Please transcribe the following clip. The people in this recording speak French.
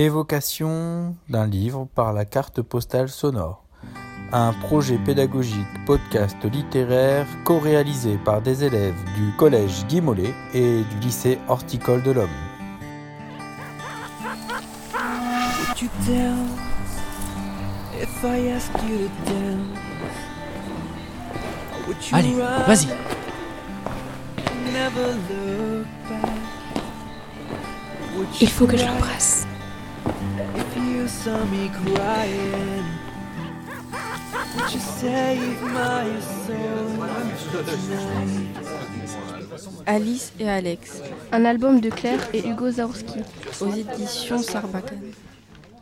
Évocation d'un livre par la carte postale sonore. Un projet pédagogique podcast littéraire co-réalisé par des élèves du collège Guy Mollet et du lycée horticole de l'Homme. Allez, vas-y. Il faut que je l'embrasse. Alice et Alex, Un album de Claire et Hugo Zaorski. aux éditions Sarbacane.